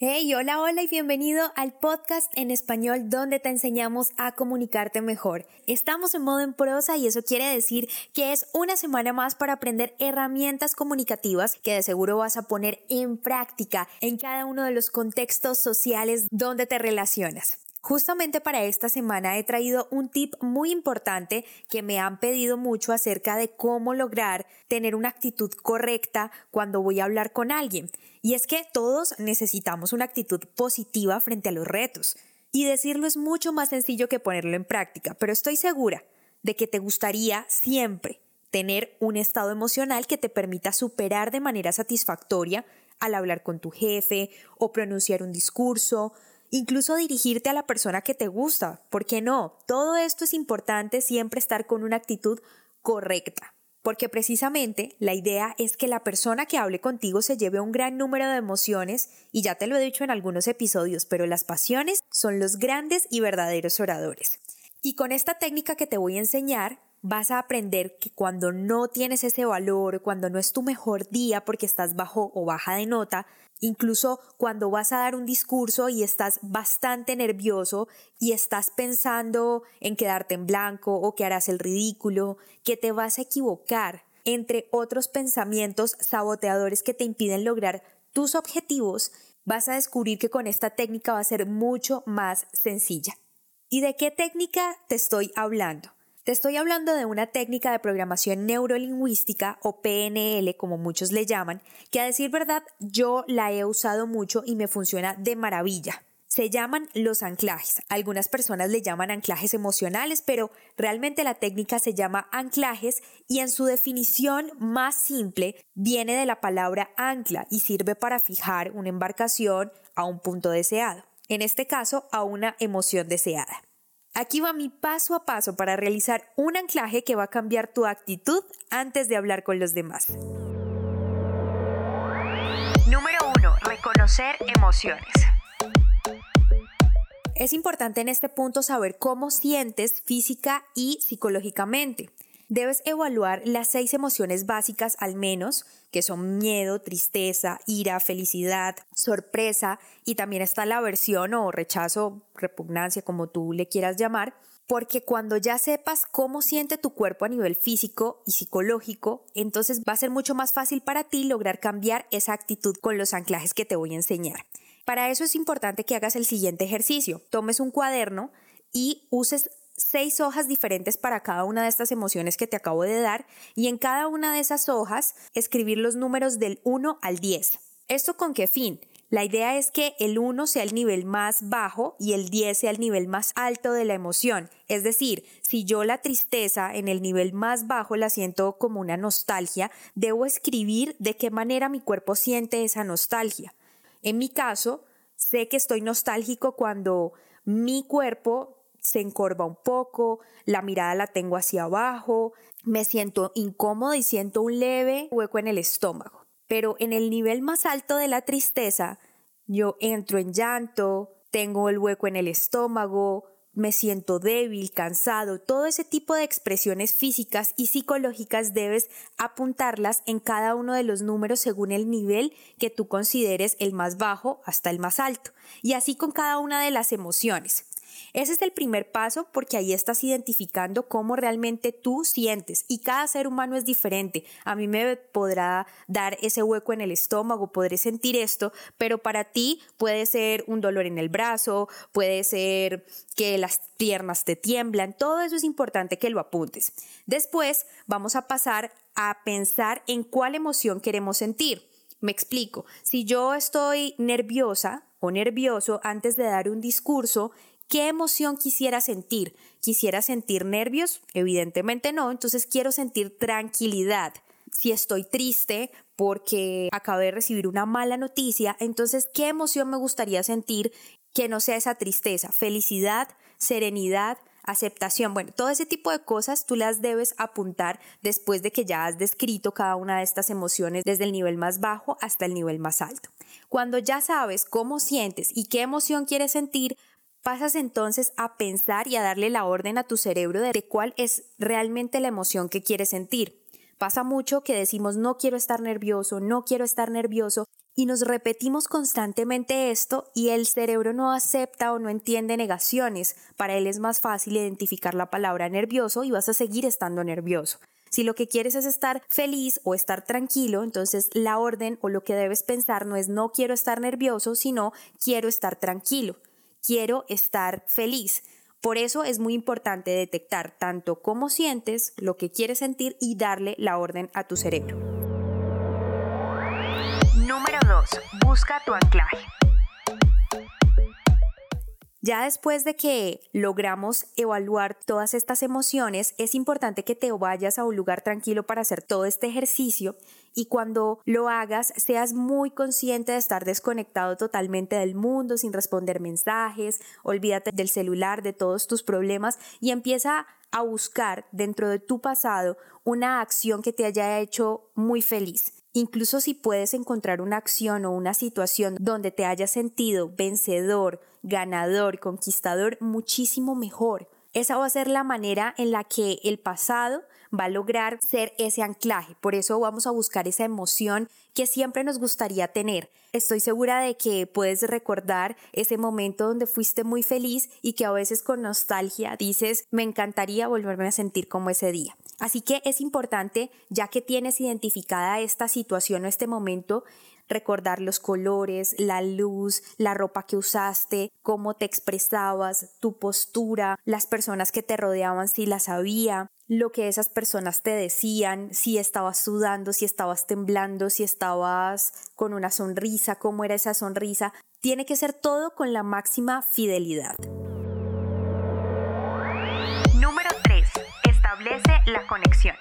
Hey, hola, hola y bienvenido al podcast en español donde te enseñamos a comunicarte mejor. Estamos en modo en prosa y eso quiere decir que es una semana más para aprender herramientas comunicativas que de seguro vas a poner en práctica en cada uno de los contextos sociales donde te relacionas. Justamente para esta semana he traído un tip muy importante que me han pedido mucho acerca de cómo lograr tener una actitud correcta cuando voy a hablar con alguien. Y es que todos necesitamos una actitud positiva frente a los retos. Y decirlo es mucho más sencillo que ponerlo en práctica, pero estoy segura de que te gustaría siempre tener un estado emocional que te permita superar de manera satisfactoria al hablar con tu jefe o pronunciar un discurso incluso dirigirte a la persona que te gusta. ¿Por qué no? Todo esto es importante siempre estar con una actitud correcta. Porque precisamente la idea es que la persona que hable contigo se lleve un gran número de emociones, y ya te lo he dicho en algunos episodios, pero las pasiones son los grandes y verdaderos oradores. Y con esta técnica que te voy a enseñar, vas a aprender que cuando no tienes ese valor, cuando no es tu mejor día porque estás bajo o baja de nota, Incluso cuando vas a dar un discurso y estás bastante nervioso y estás pensando en quedarte en blanco o que harás el ridículo, que te vas a equivocar, entre otros pensamientos saboteadores que te impiden lograr tus objetivos, vas a descubrir que con esta técnica va a ser mucho más sencilla. ¿Y de qué técnica te estoy hablando? Te estoy hablando de una técnica de programación neurolingüística o PNL, como muchos le llaman, que a decir verdad yo la he usado mucho y me funciona de maravilla. Se llaman los anclajes. Algunas personas le llaman anclajes emocionales, pero realmente la técnica se llama anclajes y en su definición más simple viene de la palabra ancla y sirve para fijar una embarcación a un punto deseado. En este caso, a una emoción deseada. Aquí va mi paso a paso para realizar un anclaje que va a cambiar tu actitud antes de hablar con los demás. Número 1. Reconocer emociones. Es importante en este punto saber cómo sientes física y psicológicamente. Debes evaluar las seis emociones básicas al menos, que son miedo, tristeza, ira, felicidad, sorpresa y también está la aversión o rechazo, repugnancia, como tú le quieras llamar, porque cuando ya sepas cómo siente tu cuerpo a nivel físico y psicológico, entonces va a ser mucho más fácil para ti lograr cambiar esa actitud con los anclajes que te voy a enseñar. Para eso es importante que hagas el siguiente ejercicio. Tomes un cuaderno y uses seis hojas diferentes para cada una de estas emociones que te acabo de dar y en cada una de esas hojas escribir los números del 1 al 10. ¿Esto con qué fin? La idea es que el 1 sea el nivel más bajo y el 10 sea el nivel más alto de la emoción. Es decir, si yo la tristeza en el nivel más bajo la siento como una nostalgia, debo escribir de qué manera mi cuerpo siente esa nostalgia. En mi caso, sé que estoy nostálgico cuando mi cuerpo se encorva un poco, la mirada la tengo hacia abajo, me siento incómodo y siento un leve hueco en el estómago. Pero en el nivel más alto de la tristeza, yo entro en llanto, tengo el hueco en el estómago, me siento débil, cansado, todo ese tipo de expresiones físicas y psicológicas debes apuntarlas en cada uno de los números según el nivel que tú consideres el más bajo hasta el más alto. Y así con cada una de las emociones. Ese es el primer paso porque ahí estás identificando cómo realmente tú sientes y cada ser humano es diferente. A mí me podrá dar ese hueco en el estómago, podré sentir esto, pero para ti puede ser un dolor en el brazo, puede ser que las piernas te tiemblan, todo eso es importante que lo apuntes. Después vamos a pasar a pensar en cuál emoción queremos sentir. Me explico, si yo estoy nerviosa o nervioso antes de dar un discurso, ¿Qué emoción quisiera sentir? ¿Quisiera sentir nervios? Evidentemente no, entonces quiero sentir tranquilidad. Si estoy triste porque acabé de recibir una mala noticia, entonces ¿qué emoción me gustaría sentir que no sea esa tristeza? Felicidad, serenidad, aceptación. Bueno, todo ese tipo de cosas tú las debes apuntar después de que ya has descrito cada una de estas emociones desde el nivel más bajo hasta el nivel más alto. Cuando ya sabes cómo sientes y qué emoción quieres sentir, pasas entonces a pensar y a darle la orden a tu cerebro de cuál es realmente la emoción que quieres sentir. Pasa mucho que decimos no quiero estar nervioso, no quiero estar nervioso y nos repetimos constantemente esto y el cerebro no acepta o no entiende negaciones. Para él es más fácil identificar la palabra nervioso y vas a seguir estando nervioso. Si lo que quieres es estar feliz o estar tranquilo, entonces la orden o lo que debes pensar no es no quiero estar nervioso, sino quiero estar tranquilo, quiero estar feliz. Por eso es muy importante detectar tanto cómo sientes, lo que quieres sentir y darle la orden a tu cerebro. Número 2. Busca tu anclaje. Ya después de que logramos evaluar todas estas emociones, es importante que te vayas a un lugar tranquilo para hacer todo este ejercicio y cuando lo hagas seas muy consciente de estar desconectado totalmente del mundo, sin responder mensajes, olvídate del celular, de todos tus problemas y empieza a buscar dentro de tu pasado una acción que te haya hecho muy feliz Incluso si puedes encontrar una acción o una situación donde te hayas sentido vencedor, ganador, conquistador, muchísimo mejor. Esa va a ser la manera en la que el pasado va a lograr ser ese anclaje. Por eso vamos a buscar esa emoción que siempre nos gustaría tener. Estoy segura de que puedes recordar ese momento donde fuiste muy feliz y que a veces con nostalgia dices, me encantaría volverme a sentir como ese día. Así que es importante, ya que tienes identificada esta situación o este momento, recordar los colores, la luz, la ropa que usaste, cómo te expresabas, tu postura, las personas que te rodeaban si las había, lo que esas personas te decían, si estabas sudando, si estabas temblando, si estabas con una sonrisa, cómo era esa sonrisa. Tiene que ser todo con la máxima fidelidad. La conexión.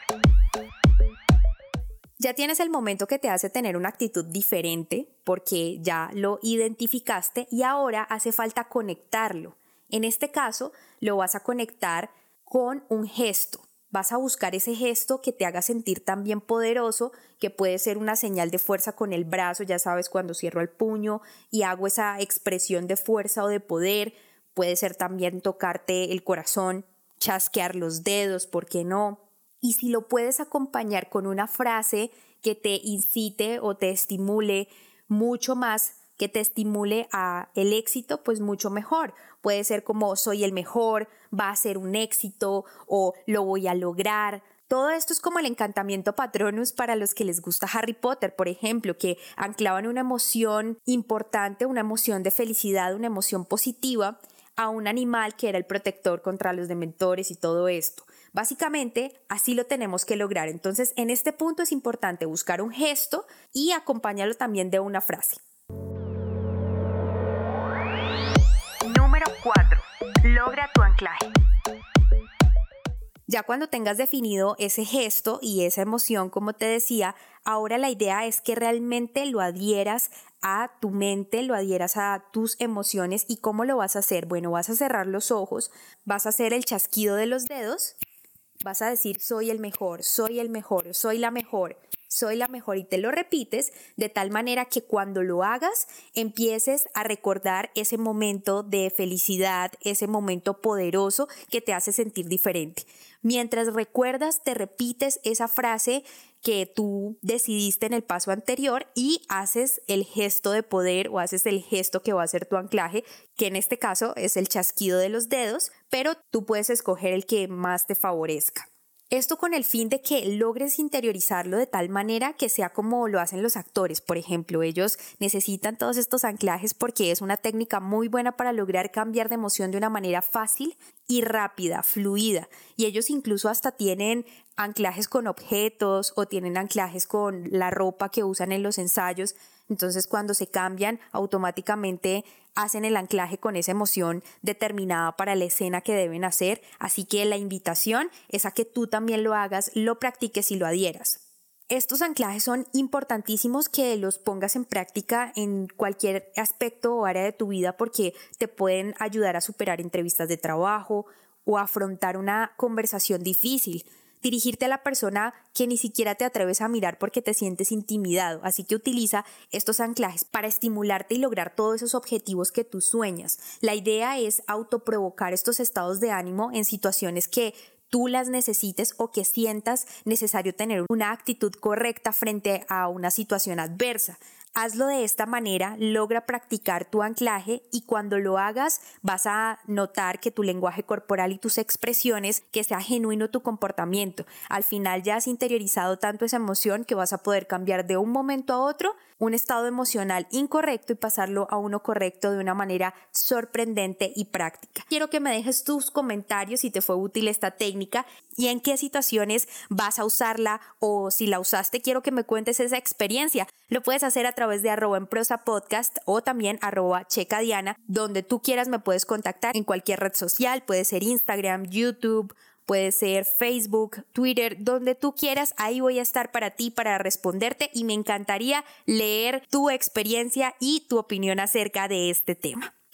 Ya tienes el momento que te hace tener una actitud diferente porque ya lo identificaste y ahora hace falta conectarlo. En este caso, lo vas a conectar con un gesto. Vas a buscar ese gesto que te haga sentir también poderoso, que puede ser una señal de fuerza con el brazo, ya sabes, cuando cierro el puño y hago esa expresión de fuerza o de poder. Puede ser también tocarte el corazón, chasquear los dedos, ¿por qué no? Y si lo puedes acompañar con una frase que te incite o te estimule mucho más, que te estimule a el éxito, pues mucho mejor. Puede ser como soy el mejor, va a ser un éxito o lo voy a lograr. Todo esto es como el encantamiento patronus para los que les gusta Harry Potter, por ejemplo, que anclaban una emoción importante, una emoción de felicidad, una emoción positiva a un animal que era el protector contra los dementores y todo esto. Básicamente, así lo tenemos que lograr. Entonces, en este punto es importante buscar un gesto y acompañarlo también de una frase. Número 4. Logra tu anclaje. Ya cuando tengas definido ese gesto y esa emoción, como te decía, ahora la idea es que realmente lo adhieras a tu mente, lo adhieras a tus emociones y cómo lo vas a hacer. Bueno, vas a cerrar los ojos, vas a hacer el chasquido de los dedos, vas a decir soy el mejor, soy el mejor, soy la mejor, soy la mejor y te lo repites de tal manera que cuando lo hagas empieces a recordar ese momento de felicidad, ese momento poderoso que te hace sentir diferente. Mientras recuerdas, te repites esa frase que tú decidiste en el paso anterior y haces el gesto de poder o haces el gesto que va a ser tu anclaje, que en este caso es el chasquido de los dedos, pero tú puedes escoger el que más te favorezca. Esto con el fin de que logres interiorizarlo de tal manera que sea como lo hacen los actores, por ejemplo. Ellos necesitan todos estos anclajes porque es una técnica muy buena para lograr cambiar de emoción de una manera fácil y rápida, fluida. Y ellos incluso hasta tienen anclajes con objetos o tienen anclajes con la ropa que usan en los ensayos Entonces cuando se cambian, automáticamente hacen el anclaje con esa emoción determinada para la escena que deben hacer. Así que la invitación es a que tú también lo hagas, lo practiques y lo adhieras. Estos anclajes son importantísimos que los pongas en práctica en cualquier aspecto o área de tu vida porque te pueden ayudar a superar entrevistas de trabajo o afrontar una conversación difícil dirigirte a la persona que ni siquiera te atreves a mirar porque te sientes intimidado. Así que utiliza estos anclajes para estimularte y lograr todos esos objetivos que tú sueñas. La idea es autoprovocar estos estados de ánimo en situaciones que tú las necesites o que sientas necesario tener una actitud correcta frente a una situación adversa. Hazlo de esta manera, logra practicar tu anclaje y cuando lo hagas vas a notar que tu lenguaje corporal y tus expresiones, que sea genuino tu comportamiento. Al final ya has interiorizado tanto esa emoción que vas a poder cambiar de un momento a otro un estado emocional incorrecto y pasarlo a uno correcto de una manera sorprendente y práctica. Quiero que me dejes tus comentarios si te fue útil esta técnica y en qué situaciones vas a usarla o si la usaste, quiero que me cuentes esa experiencia. Lo puedes hacer a través de arroba en prosa podcast o también arroba checadiana, donde tú quieras me puedes contactar en cualquier red social, puede ser Instagram, YouTube, puede ser Facebook, Twitter, donde tú quieras, ahí voy a estar para ti, para responderte y me encantaría leer tu experiencia y tu opinión acerca de este tema.